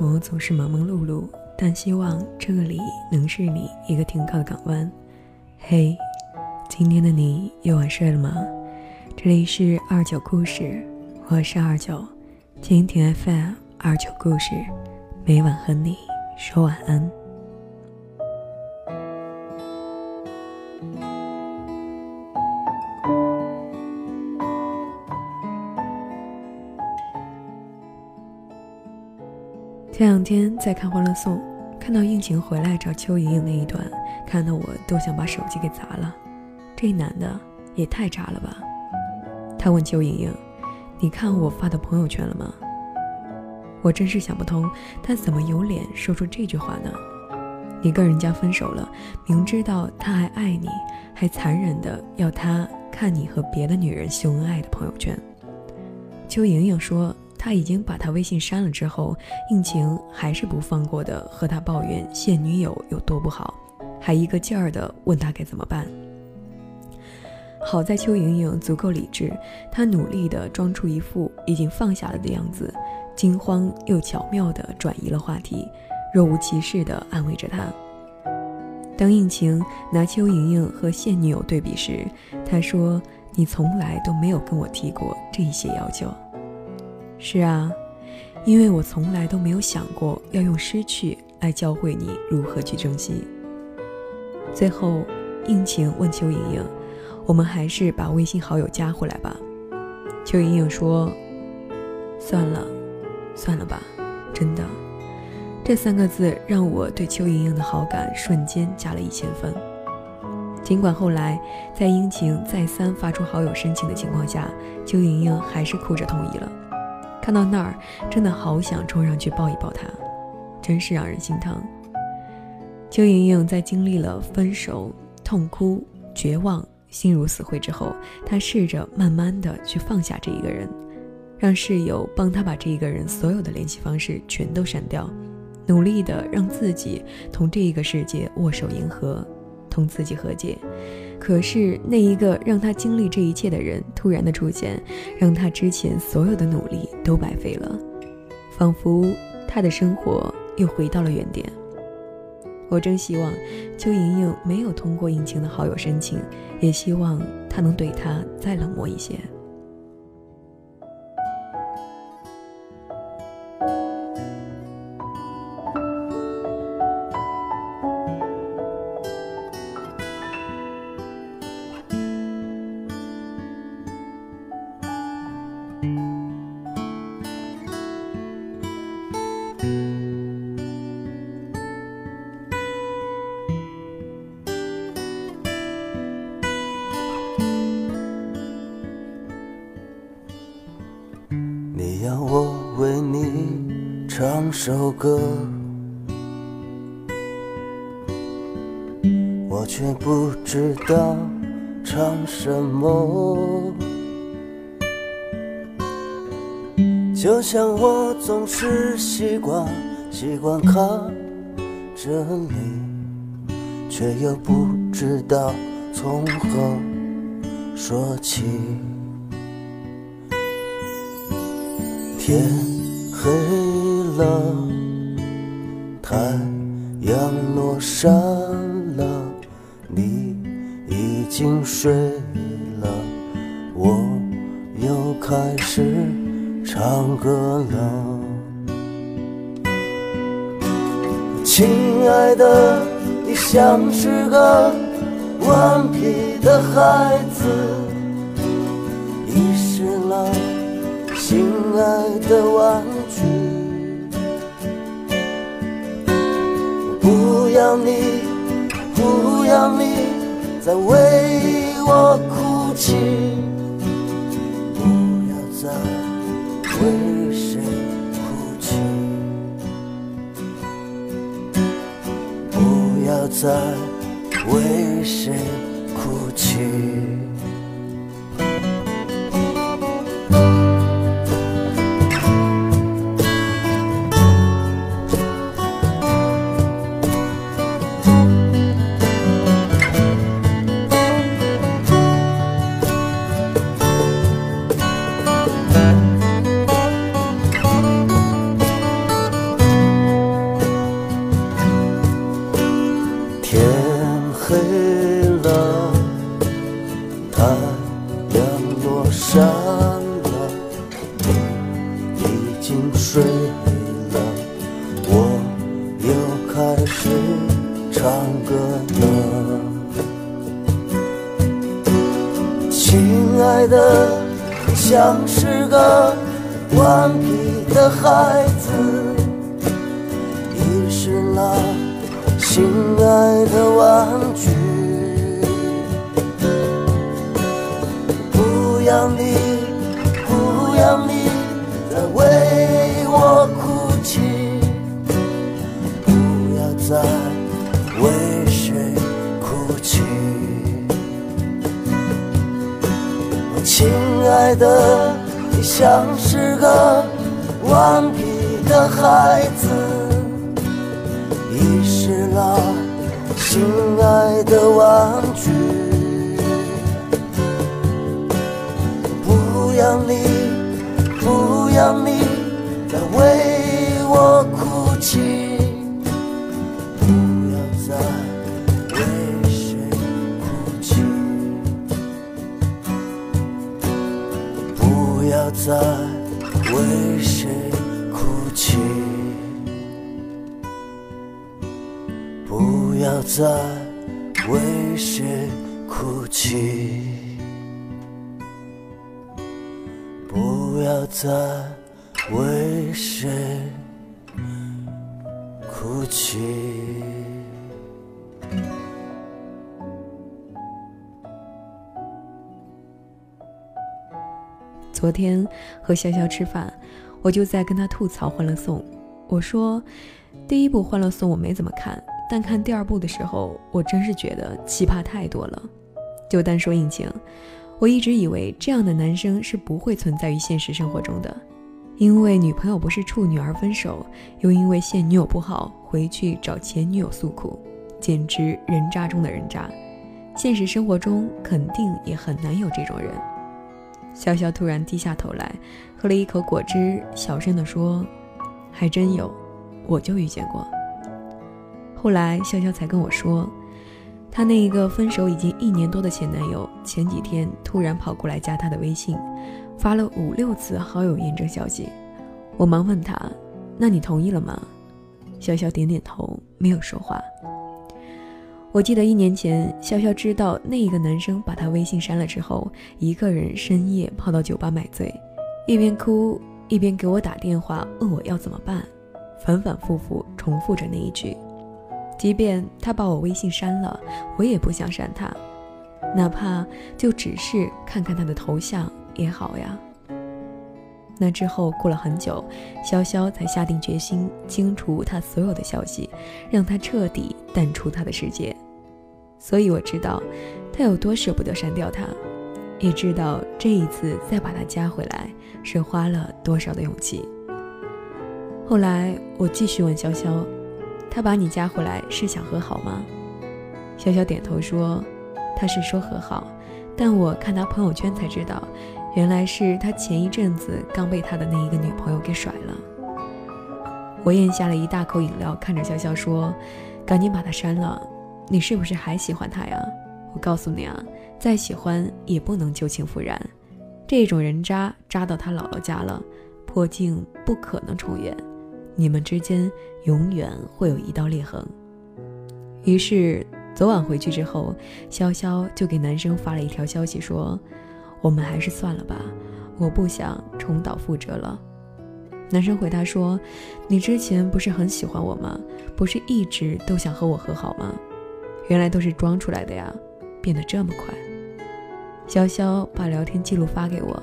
我总是忙忙碌碌，但希望这里能是你一个停靠的港湾。嘿，今天的你又晚睡了吗？这里是二九故事，我是二九，蜻蜓 FM 二九故事，每晚和你说晚安。前两天在看《欢乐颂》，看到应勤回来找邱莹莹那一段，看得我都想把手机给砸了。这男的也太渣了吧！他问邱莹莹：“你看我发的朋友圈了吗？”我真是想不通，他怎么有脸说出这句话呢？你跟人家分手了，明知道他还爱你，还残忍的要他看你和别的女人秀恩爱的朋友圈。邱莹莹说。他已经把他微信删了之后，应晴还是不放过的和他抱怨现女友有多不好，还一个劲儿的问他该怎么办。好在邱莹莹足够理智，她努力的装出一副已经放下了的样子，惊慌又巧妙的转移了话题，若无其事的安慰着他。当应晴拿邱莹莹和现女友对比时，他说：“你从来都没有跟我提过这些要求。”是啊，因为我从来都没有想过要用失去来教会你如何去珍惜。最后，应晴问邱莹莹：“我们还是把微信好友加回来吧。”邱莹莹说：“算了，算了吧，真的。”这三个字让我对邱莹莹的好感瞬间加了一千分。尽管后来在殷晴再三发出好友申请的情况下，邱莹莹还是哭着同意了。看到那儿，真的好想冲上去抱一抱他，真是让人心疼。邱莹莹在经历了分手、痛哭、绝望、心如死灰之后，她试着慢慢的去放下这一个人，让室友帮她把这一个人所有的联系方式全都删掉，努力的让自己同这一个世界握手言和，同自己和解。可是那一个让他经历这一切的人突然的出现，让他之前所有的努力都白费了，仿佛他的生活又回到了原点。我真希望邱莹莹没有通过应晴的好友申请，也希望他能对他再冷漠一些。首歌，我却不知道唱什么。就像我总是习惯习惯看着你，却又不知道从何说起。天黑。了，太阳落山了，你已经睡了，我又开始唱歌了。亲爱的，你像是个顽皮的孩子，遗失了心爱的玩不要你，不要你再为我哭泣，不要再为谁哭泣，不要再为谁哭泣。像是个顽皮的孩子，遗失了。心爱的玩具，不要你，不要你再为我哭泣，不要再爱的，你像是个顽皮的孩子。遗失了心爱的玩具，不要你，不要你再为我哭泣，不要再为谁哭泣。不要再为谁哭泣，不要再为谁哭泣。昨天和潇潇吃饭，我就在跟他吐槽《欢乐颂》，我说第一部《欢乐颂》我没怎么看。但看第二部的时候，我真是觉得奇葩太多了。就单说应景，我一直以为这样的男生是不会存在于现实生活中的，因为女朋友不是处女而分手，又因为现女友不好回去找前女友诉苦，简直人渣中的人渣。现实生活中肯定也很难有这种人。潇潇突然低下头来，喝了一口果汁，小声地说：“还真有，我就遇见过。”后来，潇潇才跟我说，她那一个分手已经一年多的前男友，前几天突然跑过来加她的微信，发了五六次好友验证消息。我忙问他：“那你同意了吗？”潇潇点点头，没有说话。我记得一年前，潇潇知道那一个男生把她微信删了之后，一个人深夜跑到酒吧买醉，一边哭一边给我打电话，问我要怎么办，反反复复重复着那一句。即便他把我微信删了，我也不想删他，哪怕就只是看看他的头像也好呀。那之后过了很久，潇潇才下定决心清除他所有的消息，让他彻底淡出他的世界。所以我知道他有多舍不得删掉他，也知道这一次再把他加回来是花了多少的勇气。后来我继续问潇潇。他把你加回来是想和好吗？潇潇点头说：“他是说和好，但我看他朋友圈才知道，原来是他前一阵子刚被他的那一个女朋友给甩了。”我咽下了一大口饮料，看着潇潇说：“赶紧把他删了，你是不是还喜欢他呀？我告诉你啊，再喜欢也不能旧情复燃，这种人渣渣到他姥姥家了，破镜不可能重圆。”你们之间永远会有一道裂痕。于是，昨晚回去之后，潇潇就给男生发了一条消息说：“我们还是算了吧，我不想重蹈覆辙了。”男生回答说：“你之前不是很喜欢我吗？不是一直都想和我和好吗？原来都是装出来的呀，变得这么快。”潇潇把聊天记录发给我，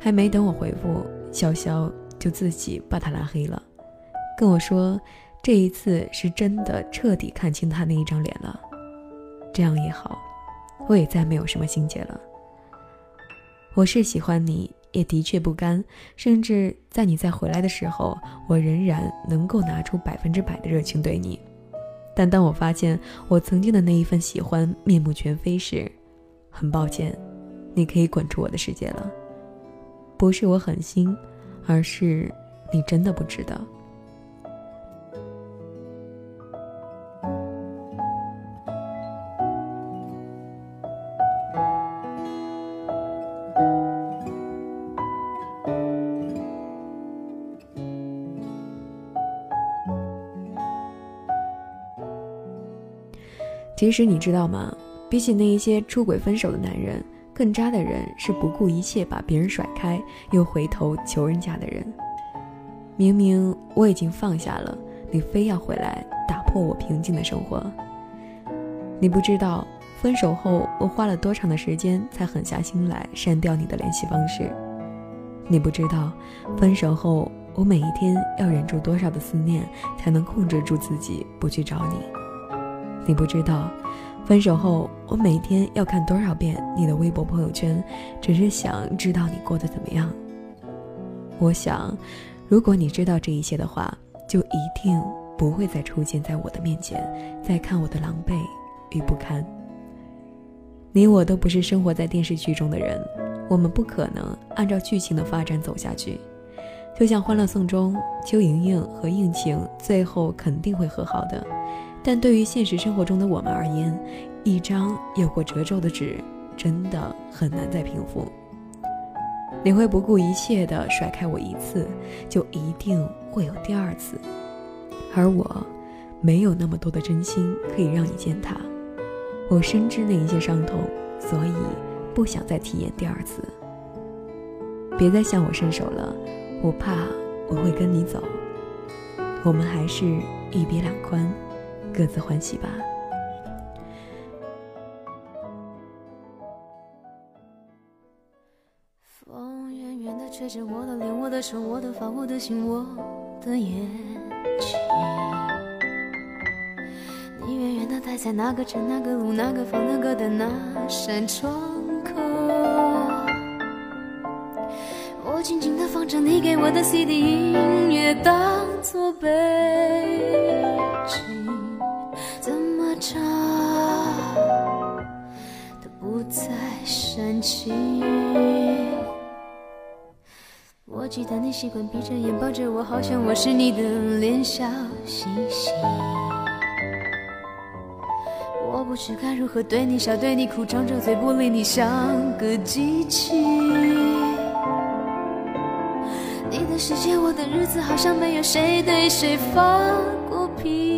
还没等我回复，潇潇就自己把他拉黑了。跟我说，这一次是真的彻底看清他那一张脸了，这样也好，我也再没有什么心结了。我是喜欢你，也的确不甘，甚至在你再回来的时候，我仍然能够拿出百分之百的热情对你。但当我发现我曾经的那一份喜欢面目全非时，很抱歉，你可以滚出我的世界了。不是我狠心，而是你真的不值得。其实你知道吗？比起那一些出轨分手的男人，更渣的人是不顾一切把别人甩开，又回头求人家的人。明明我已经放下了，你非要回来打破我平静的生活。你不知道，分手后我花了多长的时间才狠下心来删掉你的联系方式。你不知道，分手后我每一天要忍住多少的思念，才能控制住自己不去找你。你不知道，分手后我每天要看多少遍你的微博朋友圈，只是想知道你过得怎么样。我想。如果你知道这一切的话，就一定不会再出现在我的面前，再看我的狼狈与不堪。你我都不是生活在电视剧中的人，我们不可能按照剧情的发展走下去。就像《欢乐颂》中，邱莹莹和应勤最后肯定会和好的，但对于现实生活中的我们而言，一张有过褶皱的纸，真的很难再平复。你会不顾一切的甩开我一次，就一定会有第二次，而我，没有那么多的真心可以让你践踏。我深知那一些伤痛，所以不想再体验第二次。别再向我伸手了，我怕我会跟你走。我们还是一别两宽，各自欢喜吧。风远远的吹着我的脸，我的手，我的发，我的心，我的眼睛。你远远的待在那个城、那个路、那个房、那个的那扇窗口。我静静的放着你给我的 CD 音乐，当作背景，怎么唱都不再煽情。我记得你习惯闭着眼抱着我，好像我是你的脸笑嘻嘻。我不知该如何对你笑，对你哭，张着嘴不理你，像个机器。你的世界，我的日子，好像没有谁对谁发过脾气，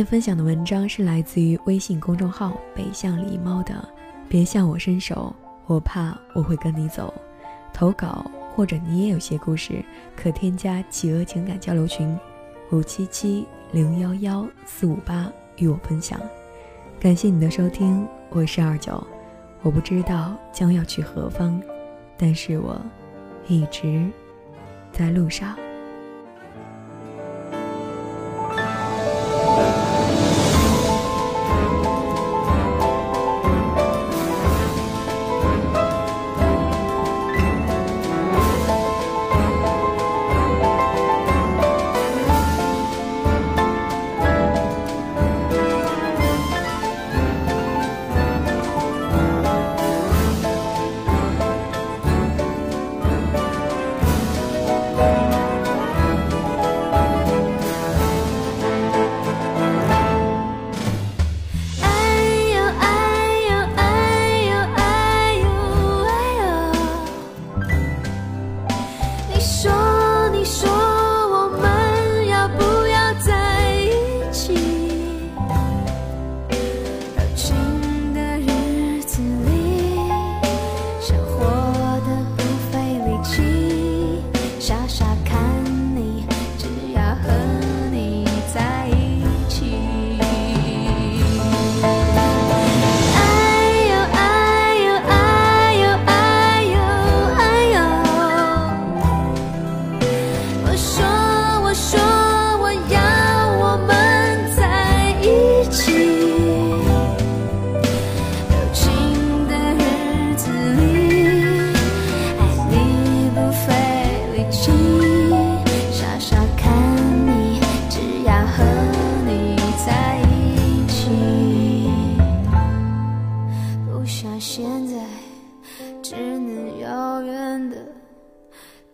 天分享的文章是来自于微信公众号“北向狸猫”的，别向我伸手，我怕我会跟你走。投稿或者你也有些故事，可添加企鹅情感交流群，五七七零幺幺四五八与我分享。感谢你的收听，我是二九。我不知道将要去何方，但是我一直在路上。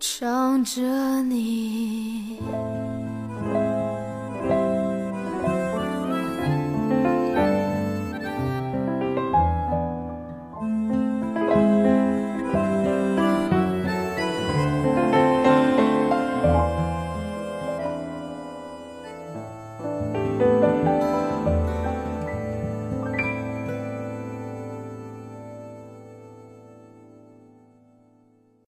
想着你。